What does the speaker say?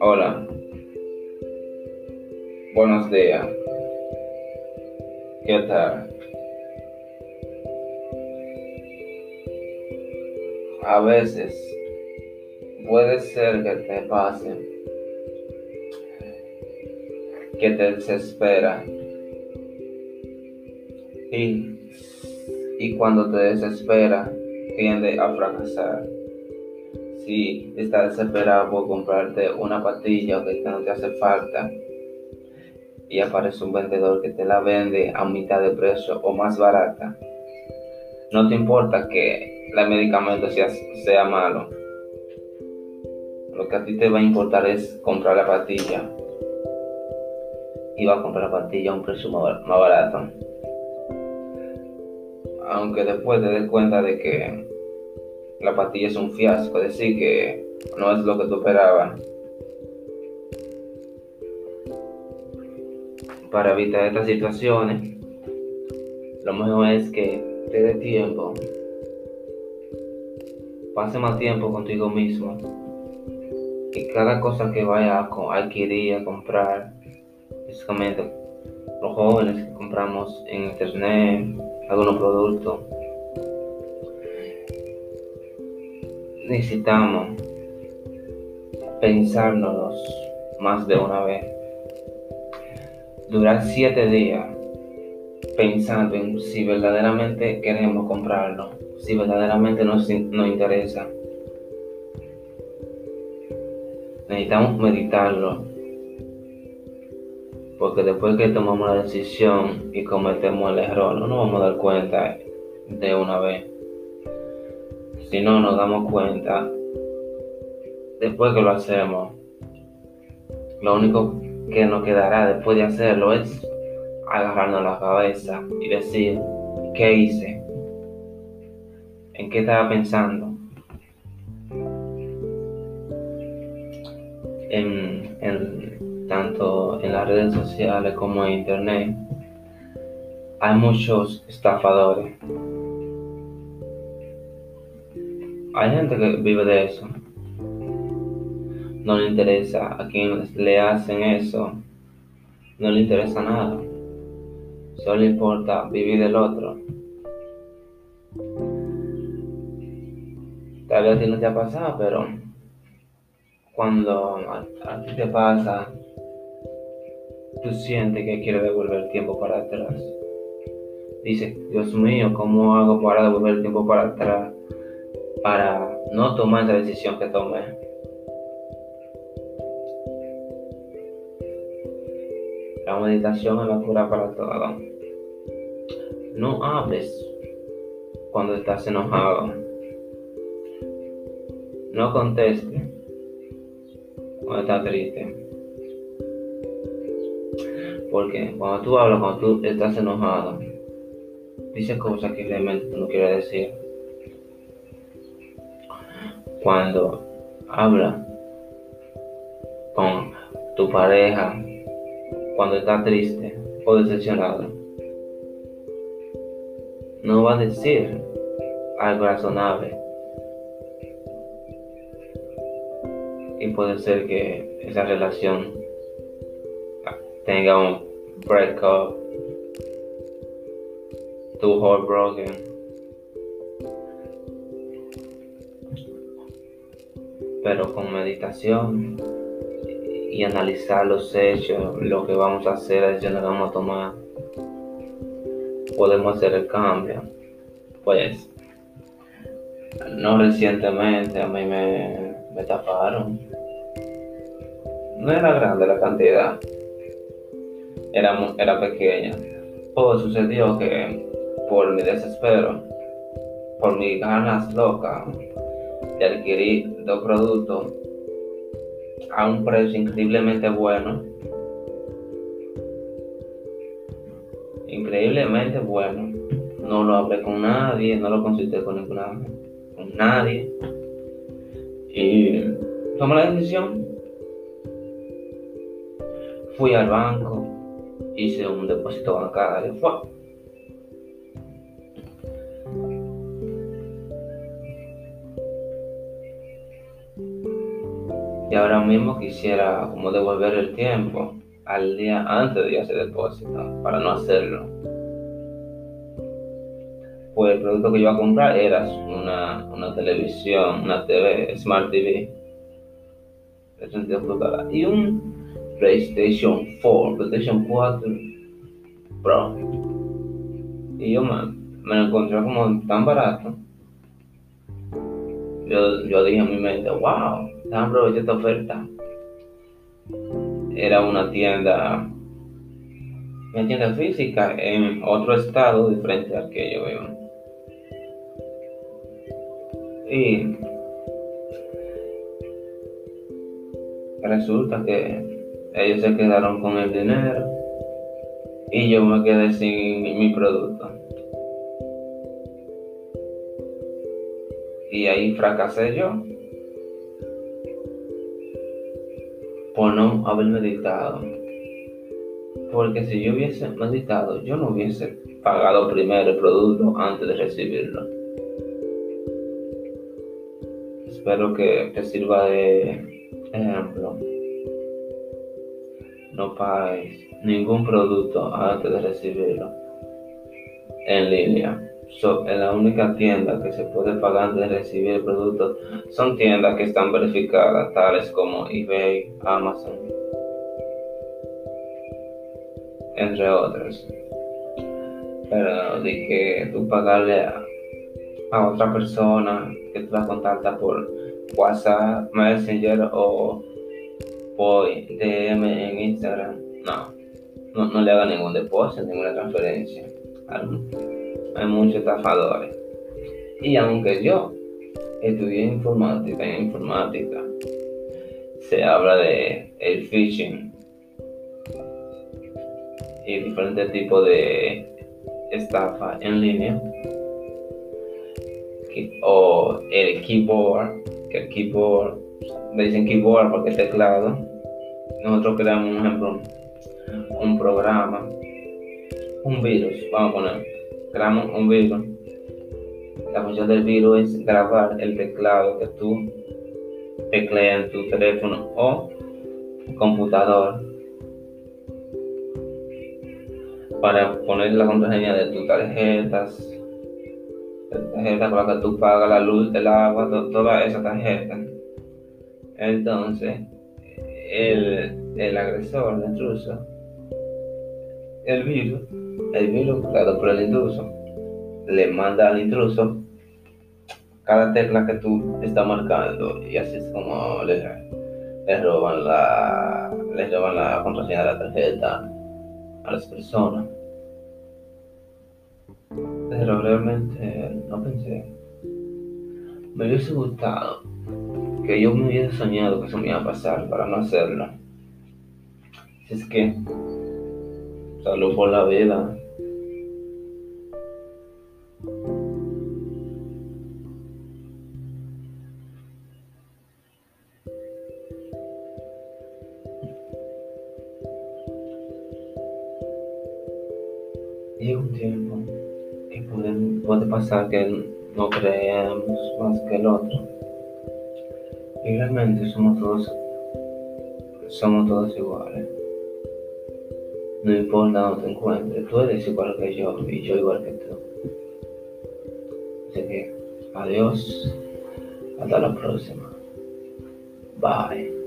Hola. Buenos días. ¿Qué tal? A veces puede ser que te pase que te desespera y, y cuando te desespera tiende a fracasar. Si estás desesperado por comprarte una pastilla que no te hace falta y aparece un vendedor que te la vende a mitad de precio o más barata, no te importa que el medicamento sea, malo. Lo que a ti te va a importar es comprar la pastilla. Y va a comprar la pastilla a un precio más barato. Aunque después te des cuenta de que la pastilla es un fiasco, es decir, que no es lo que tú esperabas. Para evitar estas situaciones, lo mejor es que te dé tiempo, pase más tiempo contigo mismo, que cada cosa que vaya a adquirir, a comprar, básicamente los jóvenes que compramos en internet, algunos productos, necesitamos pensárnoslos más de una vez. Durar siete días pensando en si verdaderamente queremos comprarlo, si verdaderamente nos, nos interesa. Necesitamos meditarlo, porque después que tomamos la decisión y cometemos el error, no nos vamos a dar cuenta de una vez. Si no nos damos cuenta, después que lo hacemos, lo único que nos quedará después de hacerlo es agarrarnos la cabeza y decir, ¿qué hice? ¿En qué estaba pensando? En, en, tanto en las redes sociales como en internet hay muchos estafadores. Hay gente que vive de eso. No le interesa a quien le hacen eso. No le interesa nada. Solo importa vivir del otro. Tal vez a ti no te ha pasado, pero cuando a ti te pasa, tú sientes que quieres devolver tiempo para atrás. Dices, Dios mío, ¿cómo hago para devolver el tiempo para atrás? Para no tomar esa decisión que tomé. La meditación es la cura para todo. No hables cuando estás enojado. No contestes cuando estás triste. Porque cuando tú hablas, cuando tú estás enojado, dices cosas que realmente tú no quieres decir. Cuando hablas con tu pareja, cuando estás triste o decepcionado, no va a decir algo razonable. Y puede ser que esa relación tenga un breakup, tu heartbroken. Pero con meditación y analizar los hechos, lo que vamos a hacer, la decisión que vamos a tomar, podemos hacer el cambio. Pues, no recientemente a mí me, me taparon. No era grande la cantidad, era, era pequeña. Todo sucedió que por mi desespero, por mis ganas locas de adquirir dos productos a un precio increíblemente bueno, increíblemente bueno. No lo hablé con nadie, no lo consulté con ninguna, con nadie. Y tomé la decisión. Fui al banco, hice un depósito bancario. Y ahora mismo quisiera como devolver el tiempo al día antes de hacer depósito para no hacerlo. Pues el producto que iba a comprar era una, una televisión, una TV, Smart TV, de 32 y un PlayStation 4, PlayStation 4 Pro. Y yo me, me lo encontré como tan barato. Yo, yo dije en mi mente, wow, déjame aprovechar esta oferta. Era una tienda, una tienda física en otro estado diferente al que yo vivo. Y resulta que ellos se quedaron con el dinero y yo me quedé sin mi producto. Y ahí fracasé yo por no haber meditado. Porque si yo hubiese meditado, yo no hubiese pagado primero el producto antes de recibirlo. Espero que te sirva de ejemplo. No pagues ningún producto antes de recibirlo en línea. en la única tienda que se puede pagar antes de recibir el producto son tiendas que están verificadas, tales como eBay, Amazon, entre otras. Pero de que tú pagarle a, a otra persona que te la contacta por WhatsApp, Messenger o DM en Instagram, no no, le haga ningún depósito, ninguna transferencia. Hay muchos estafadores. Y aunque yo estudié informática, en informática se habla de el phishing y diferentes tipos de estafa en línea o el keyboard que el keyboard dicen keyboard porque teclado nosotros creamos un ejemplo un programa, un virus, vamos a poner, creamos un virus. La función del virus es grabar el teclado que tú tecleas en tu teléfono o computador para poner la contraseña de tus tarjetas, tarjeta con la que tú pagas la luz, el agua, toda esa tarjeta. Entonces, el, el agresor, el intruso, el virus, el virus creado por el intruso, le manda al intruso cada tecla que tú estás marcando y así es como le, roban la le roban la contraseña de la tarjeta a las personas. Pero realmente no pensé. Me hubiese gustado que yo me hubiese soñado que eso me iba a pasar para no hacerlo. Es que Salud por la vida. Llega un tiempo que puede pasar que no creemos más que el otro. Y realmente somos todos, somos todos iguales. No importa dónde te encuentres, tú eres igual que yo y yo igual que tú. Así que, adiós, hasta la próxima. Bye.